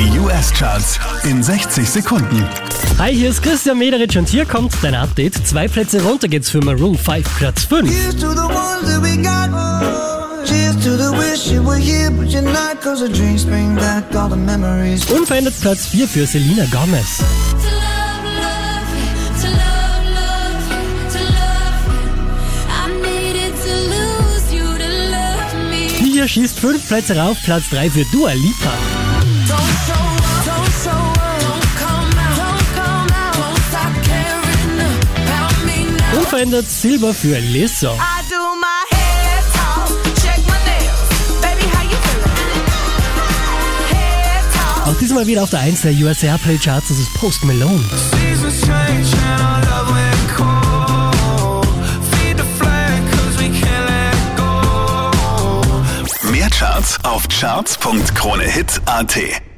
Die US-Charts in 60 Sekunden. Hi, hier ist Christian Mederitsch und hier kommt dein Update. Zwei Plätze runter geht's für Maroon 5, Platz 5. Here's to the ones that we got. Cheers to the wish you were here, but you're not. Cause the drinks bring back all the memories. Unverändert Platz 4 für Selena Gomez. Me. Hier schießt 5 Plätze rauf, Platz 3 für Dua Lipa. Unverändert Silber für Lizzo. Auch diesmal wieder auf der 1 der US Airplay Charts, das ist Post Malone. Mehr Charts auf charts.kronehit.at.